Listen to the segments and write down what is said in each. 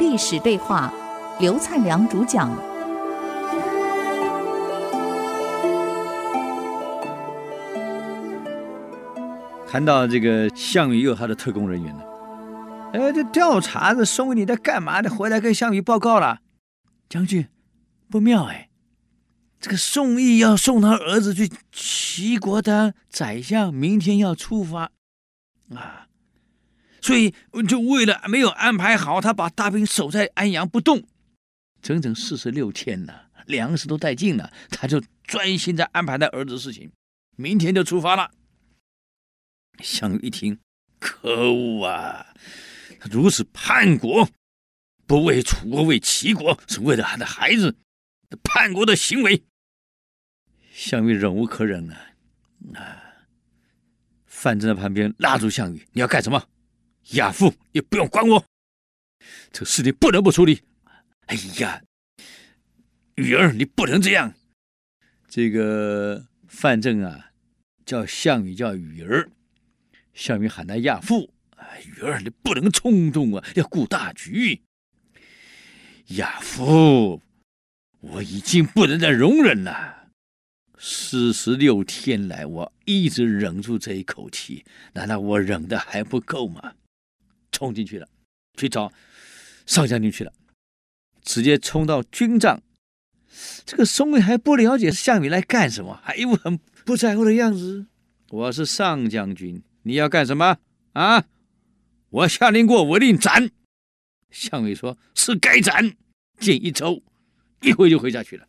历史对话，刘灿良主讲。谈到这个项羽，也有他的特工人员了。哎，这调查的宋义你在干嘛的？回来跟项羽报告了，将军，不妙哎！这个宋义要送他儿子去齐国当宰相，明天要出发啊。所以就为了没有安排好，他把大兵守在安阳不动，整整四十六天呢，粮食都带尽了，他就专心在安排他儿子的事情，明天就出发了。项羽一听，可恶啊！他如此叛国，不为楚国，为齐国，是为了他的孩子，叛国的行为，项羽忍无可忍了。啊！范增在旁边拉住项羽：“你要干什么？”亚父也不用管我，这个事情不能不处理。哎呀，羽儿，你不能这样。这个范增啊，叫项羽叫羽儿，项羽喊他亚父。羽儿，你不能冲动啊，要顾大局。亚父，我已经不能再容忍了。四十六天来，我一直忍住这一口气，难道我忍的还不够吗？冲进去了，去找上将军去了，直接冲到军帐。这个宋义还不了解项羽来干什么，还一副很不在乎的样子。我是上将军，你要干什么啊？我下令过，我令斩。项羽说：“是该斩。”剑一抽，一挥就挥下去了，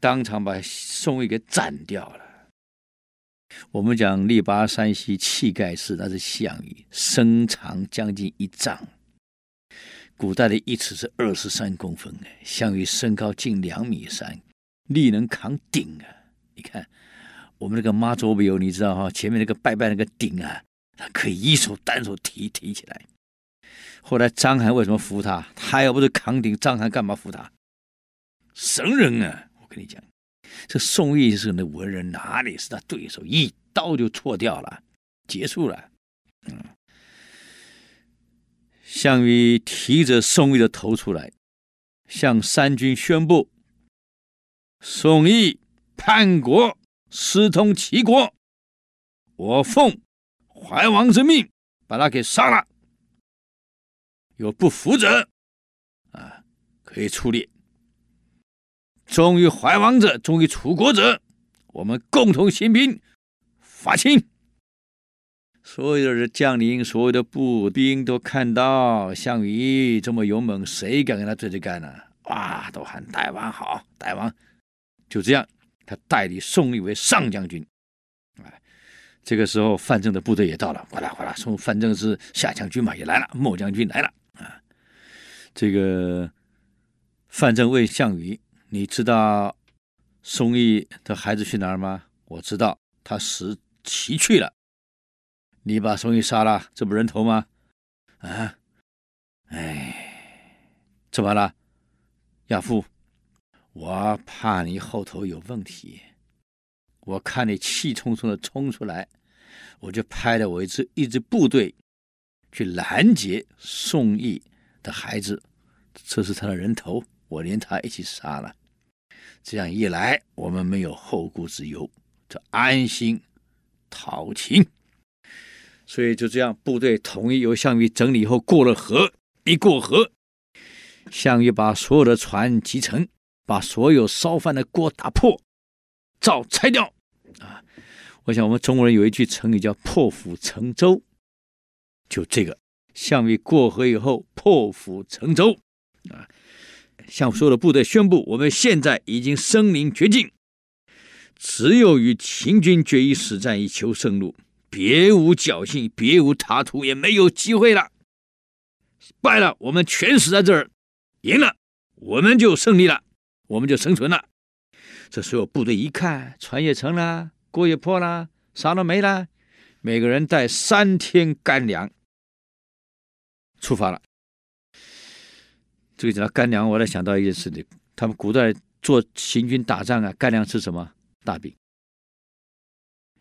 当场把宋义给斩掉了。我们讲力拔山兮气盖世，那是项羽，身长将近一丈，古代的一尺是二十三公分哎，项羽身高近两米三，力能扛鼎啊！你看我们那个妈祖庙，你知道哈，前面那个拜拜那个鼎啊，他可以一手单手提提起来。后来章邯为什么服他？他要不是扛鼎，章邯干嘛服他？神人啊！我跟你讲。这宋义是那文人，哪里是他对手？一刀就错掉了，结束了。嗯，项羽提着宋义的头出来，向三军宣布：宋义叛国，私通齐国，我奉怀王之命把他给杀了。有不服者，啊，可以处列。忠于怀王者，忠于楚国者，我们共同兴兵，伐秦。所有的将领、所有的步兵都看到项羽这么勇猛，谁敢跟他对着干呢？哇，都喊大王好，大王。就这样，他代理宋义为上将军。哎，这个时候范增的部队也到了，哗啦哗啦，从范增是下将军嘛，也来了，末将军来了啊。这个范增问项羽。你知道宋义的孩子去哪儿吗？我知道，他死骑去了。你把宋义杀了，这不人头吗？啊，哎，怎么了？亚父，我怕你后头有问题。我看你气冲冲的冲出来，我就派了我一支一支部队去拦截宋义的孩子，这是他的人头。我连他一起杀了，这样一来，我们没有后顾之忧，就安心讨秦。所以就这样，部队统一由项羽整理以后，过了河，一过河，项羽把所有的船集沉，把所有烧饭的锅打破，灶拆掉。啊，我想我们中国人有一句成语叫“破釜沉舟”，就这个，项羽过河以后破釜沉舟，啊。向所有的部队宣布：我们现在已经身临绝境，只有与秦军决一死战以求生路，别无侥幸，别无他途，也没有机会了。败了，我们全死在这儿；赢了，我们就胜利了，我们就生存了。这所有部队一看，船也沉了，锅也破了，啥都没了，每个人带三天干粮，出发了。这个讲到干粮，我才想到一件事情：他们古代做行军打仗啊，干粮吃什么？大饼，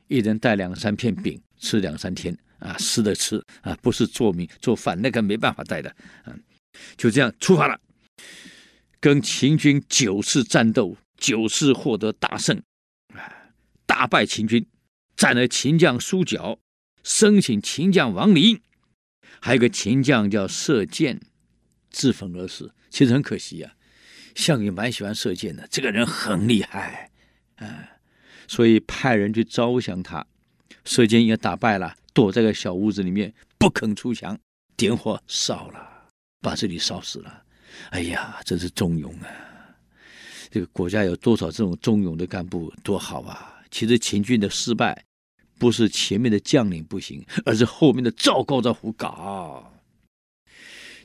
一人带两三片饼，吃两三天啊，湿的吃啊，不是做米做饭，那个没办法带的。嗯，就这样出发了，跟秦军九次战斗，九次获得大胜，啊，大败秦军，斩了秦将苏角，生擒秦将王离，还有个秦将叫射箭，自焚而死。其实很可惜呀、啊，项羽蛮喜欢射箭的，这个人很厉害，啊，所以派人去招降他，射箭也打败了，躲在个小屋子里面不肯出降，点火烧了，把这里烧死了。哎呀，真是忠勇啊！这个国家有多少这种忠勇的干部，多好啊！其实秦军的失败，不是前面的将领不行，而是后面的赵高在胡搞。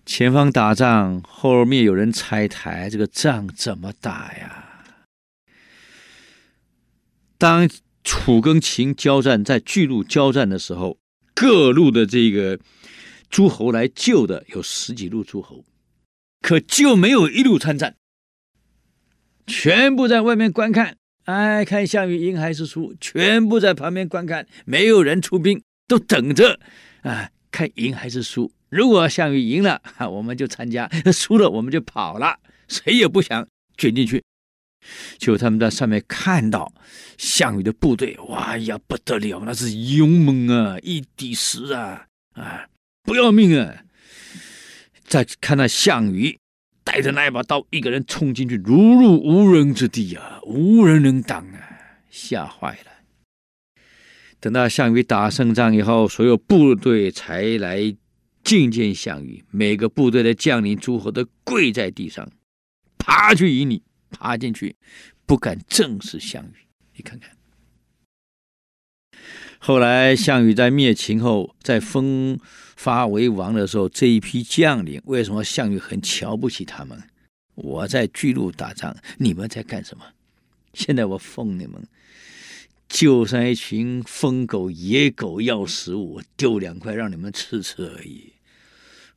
前方打仗，后面有人拆台，这个仗怎么打呀？当楚跟秦交战，在巨鹿交战的时候，各路的这个诸侯来救的有十几路诸侯，可就没有一路参战，全部在外面观看。哎，看项羽赢还是输，全部在旁边观看，没有人出兵，都等着啊，看赢还是输。如果项羽赢了，我们就参加；输了，我们就跑了。谁也不想卷进去。就他们在上面看到项羽的部队，哇呀，不得了，那是勇猛啊，一敌十啊，啊，不要命啊！再看到项羽带着那一把刀，一个人冲进去，如入无人之地啊，无人能挡啊，吓坏了。等到项羽打胜仗以后，所有部队才来。觐见项羽，每个部队的将领诸侯都跪在地上，爬去迎你，爬进去，不敢正视项羽。你看看，后来项羽在灭秦后，在封发为王的时候，这一批将领为什么项羽很瞧不起他们？我在巨鹿打仗，你们在干什么？现在我封你们，就像一群疯狗、野狗要食物，我丢两块让你们吃吃而已。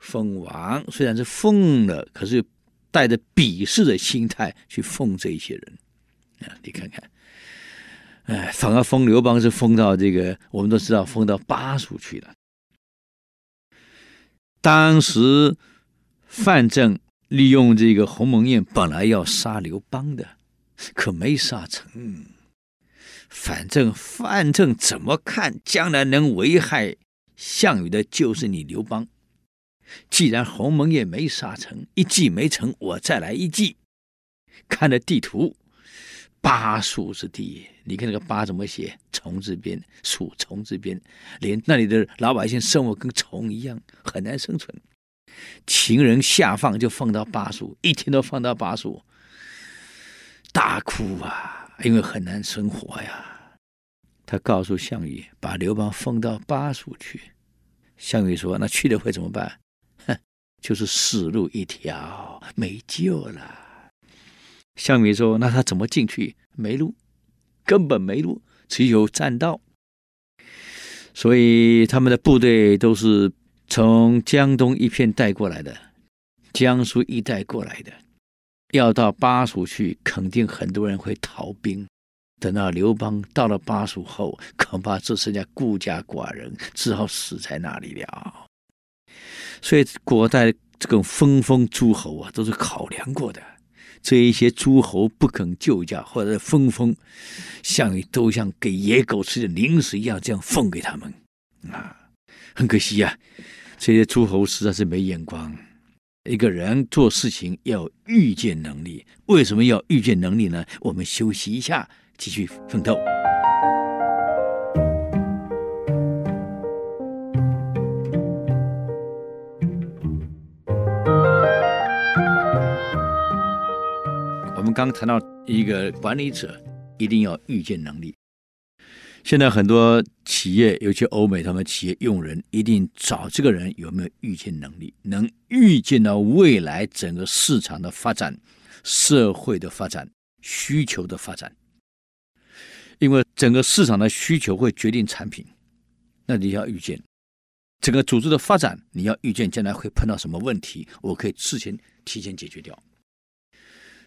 封王虽然是封了，可是带着鄙视的心态去封这些人啊！你看看，哎，反而封刘邦是封到这个，我们都知道封到巴蜀去了。当时范正利用这个鸿蒙宴，本来要杀刘邦的，可没杀成。反正范正怎么看，将来能危害项羽的，就是你刘邦。既然鸿蒙宴没杀成，一计没成，我再来一计。看了地图，巴蜀之地，你看那个“巴”怎么写？虫字边，蜀虫字边，连那里的老百姓生活跟虫一样，很难生存。秦人下放就放到巴蜀，一天都放到巴蜀，大哭啊，因为很难生活呀。他告诉项羽，把刘邦封到巴蜀去。项羽说：“那去了会怎么办？”就是死路一条，没救了。项羽说：“那他怎么进去？没路，根本没路，只有栈道。所以他们的部队都是从江东一片带过来的，江苏一带过来的。要到巴蜀去，肯定很多人会逃兵。等到刘邦到了巴蜀后，恐怕只剩下孤家寡人，只好死在那里了。”所以，古代这个分封诸侯啊，都是考量过的。这一些诸侯不肯救驾，或者分封，项羽都像给野狗吃的零食一样，这样奉给他们啊。很可惜呀、啊，这些诸侯实在是没眼光。一个人做事情要预见能力，为什么要预见能力呢？我们休息一下，继续奋斗。刚谈到一个管理者一定要预见能力。现在很多企业，尤其欧美，他们企业用人一定找这个人有没有预见能力，能预见到未来整个市场的发展、社会的发展、需求的发展。因为整个市场的需求会决定产品，那你要预见整个组织的发展，你要预见将来会碰到什么问题，我可以事先提前解决掉。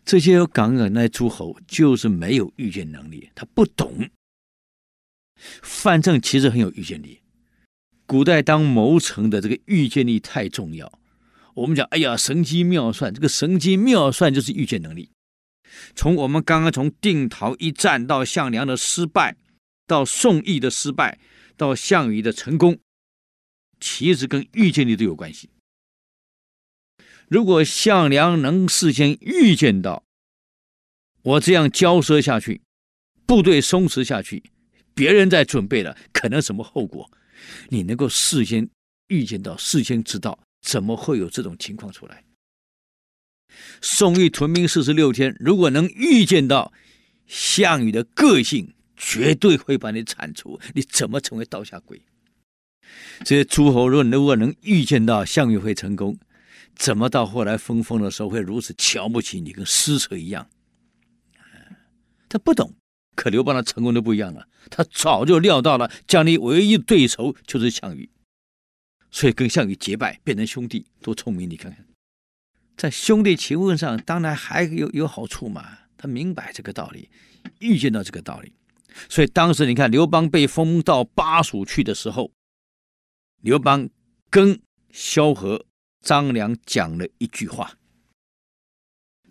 这些敢敢那诸侯就是没有预见能力，他不懂。范正其实很有预见力。古代当谋臣的这个预见力太重要。我们讲，哎呀，神机妙算，这个神机妙算就是预见能力。从我们刚刚从定陶一战到项梁的失败，到宋义的失败，到项羽的成功，其实跟预见力都有关系。如果项梁能事先预见到我这样交涉下去，部队松弛下去，别人在准备了，可能什么后果？你能够事先预见到，事先知道，怎么会有这种情况出来？宋义屯兵四十六天，如果能预见到项羽的个性，绝对会把你铲除。你怎么成为刀下鬼？这些诸侯论如果能预见到项羽会成功，怎么到后来分封的时候会如此瞧不起你，跟施舍一样？他不懂，可刘邦的成功都不一样了。他早就料到了，将来唯一对手就是项羽，所以跟项羽结拜，变成兄弟，多聪明！你看看，在兄弟情分上，当然还有有好处嘛。他明白这个道理，预见到这个道理，所以当时你看刘邦被封到巴蜀去的时候，刘邦跟萧何、张良讲了一句话，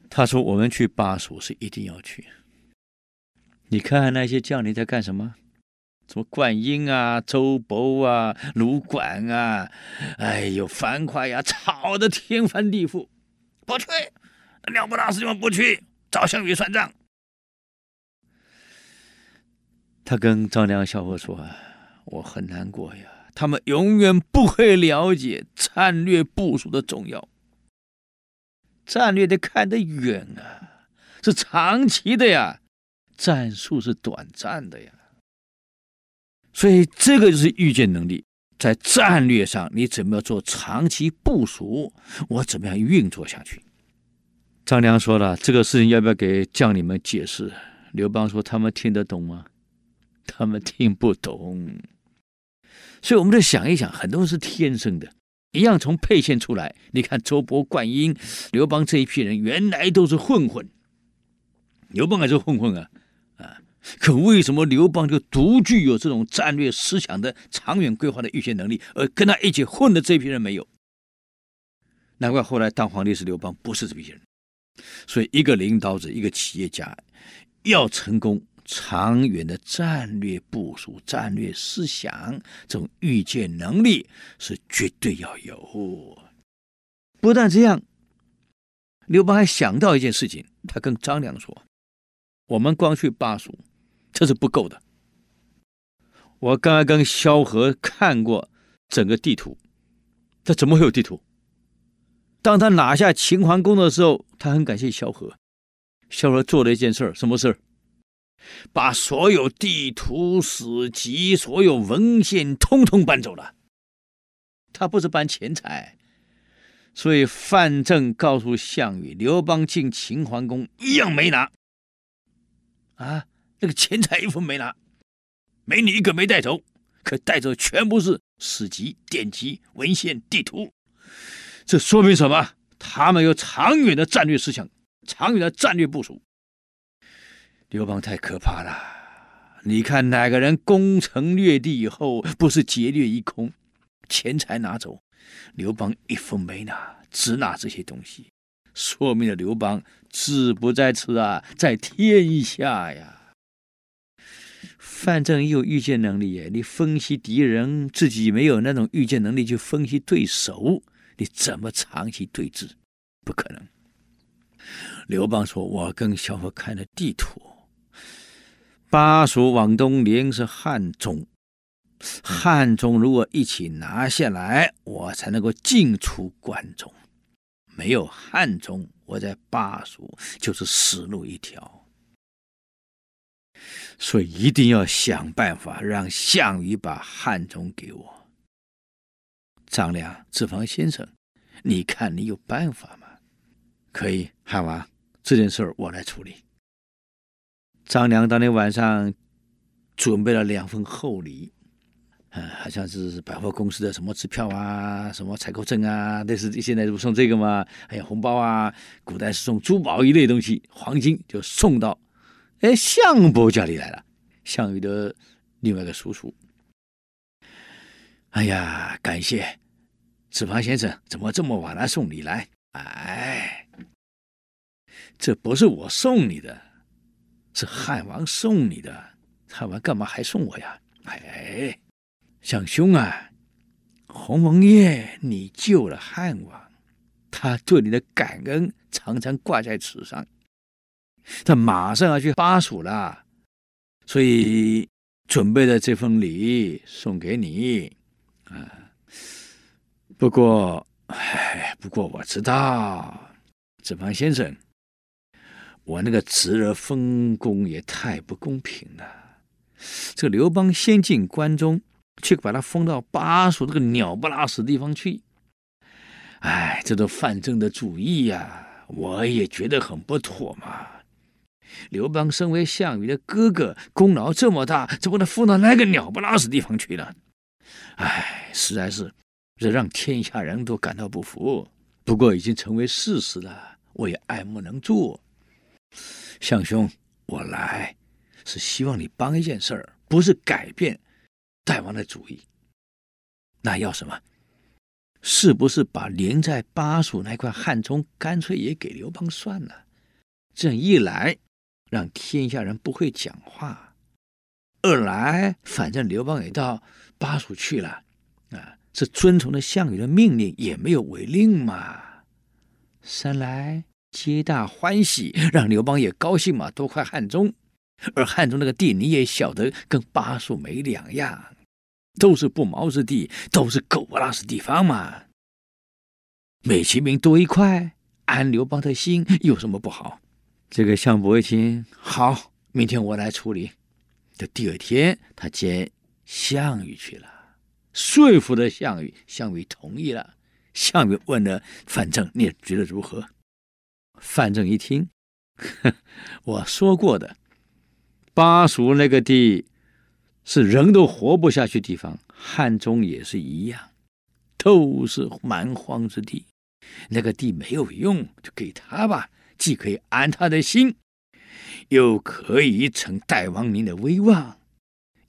他说：“我们去巴蜀是一定要去。”你看看那些将领在干什么？什么灌婴啊、周勃啊、卢管啊，哎呦，樊哙呀，吵得天翻地覆，不去，了不得事情不去，找项羽算账。他跟张良、萧何说：“我很难过呀，他们永远不会了解战略部署的重要，战略得看得远啊，是长期的呀。”战术是短暂的呀，所以这个就是预见能力。在战略上，你怎么样做长期部署？我怎么样运作下去？张良说了，这个事情要不要给将领们解释？刘邦说，他们听得懂吗？他们听不懂。所以我们得想一想，很多人是天生的，一样从沛县出来。你看周勃、灌婴、刘邦这一批人，原来都是混混。刘邦还是混混啊。啊！可为什么刘邦就独具有这种战略思想的长远规划的预见能力，而跟他一起混的这批人没有？难怪后来当皇帝是刘邦，不是这批人。所以，一个领导者，一个企业家，要成功，长远的战略部署、战略思想，这种预见能力是绝对要有。不但这样，刘邦还想到一件事情，他跟张良说。我们光去巴蜀，这是不够的。我刚刚跟萧何看过整个地图，他怎么会有地图？当他拿下秦桓公的时候，他很感谢萧何。萧何做了一件事儿，什么事儿？把所有地图、史籍、所有文献通通搬走了。他不是搬钱财，所以范正告诉项羽，刘邦进秦桓公一样没拿。啊，那个钱财一分没拿，美女一个没带走，可带走全部是史籍、典籍、文献、地图。这说明什么？他们有长远的战略思想，长远的战略部署。刘邦太可怕了！你看哪个人攻城略地以后，不是劫掠一空，钱财拿走？刘邦一分没拿，只拿这些东西。说明了刘邦志不在此啊，在天下呀。范正也有预见能力耶，你分析敌人，自己没有那种预见能力去分析对手，你怎么长期对峙？不可能。刘邦说：“我跟萧何看了地图，巴蜀往东连是汉中，汉中如果一起拿下来，我才能够进出关中。”没有汉中，我在巴蜀就是死路一条，所以一定要想办法让项羽把汉中给我。张良，子房先生，你看你有办法吗？可以，汉王，这件事儿我来处理。张良当天晚上准备了两份厚礼。嗯，好像是百货公司的什么支票啊，什么采购证啊，类似现在不送这个吗？还有红包啊，古代是送珠宝一类东西，黄金就送到哎项伯家里来了，项羽的另外一个叔叔。哎呀，感谢子房先生，怎么这么晚来送礼来？哎，这不是我送你的，是汉王送你的。汉王干嘛还送我呀？哎，相兄啊，鸿蒙爷，你救了汉王，他对你的感恩常常挂在此上。他马上要去巴蜀了，所以准备了这份礼送给你。啊，不过，哎，不过我知道，子房先生，我那个侄儿分工也太不公平了。这个刘邦先进关中，却把他封到巴蜀这个鸟不拉屎的地方去。哎，这都范增的主意呀，我也觉得很不妥嘛。刘邦身为项羽的哥哥，功劳这么大，怎么能封到那个鸟不拉屎地方去呢？哎，实在是这让天下人都感到不服。不过已经成为事实了，我也爱莫能助。项兄，我来。是希望你帮一件事儿，不是改变大王的主意。那要什么？是不是把连在巴蜀那块汉中，干脆也给刘邦算了？这样一来，让天下人不会讲话；二来，反正刘邦也到巴蜀去了，啊，是遵从了项羽的命令，也没有违令嘛。三来，皆大欢喜，让刘邦也高兴嘛，多块汉中。而汉中那个地你也晓得，跟巴蜀没两样，都是不毛之地，都是狗不拉屎地方嘛。美其名多一块，安刘邦的心有什么不好？这个项伯一听，好，明天我来处理。这第二天，他见项羽去了，说服了项羽，项羽同意了。项羽问了范增，你觉得如何？范正一听，我说过的。巴蜀那个地是人都活不下去地方，汉中也是一样，都是蛮荒之地。那个地没有用，就给他吧，既可以安他的心，又可以逞大王您的威望，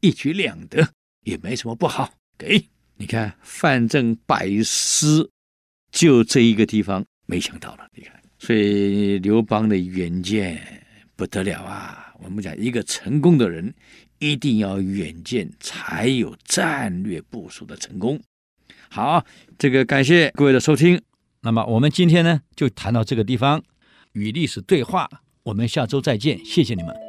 一举两得，也没什么不好。给你看，范正百思，就这一个地方，没想到了。你看，所以刘邦的远见不得了啊。我们讲，一个成功的人一定要远见，才有战略部署的成功。好，这个感谢各位的收听。那么我们今天呢，就谈到这个地方，与历史对话。我们下周再见，谢谢你们。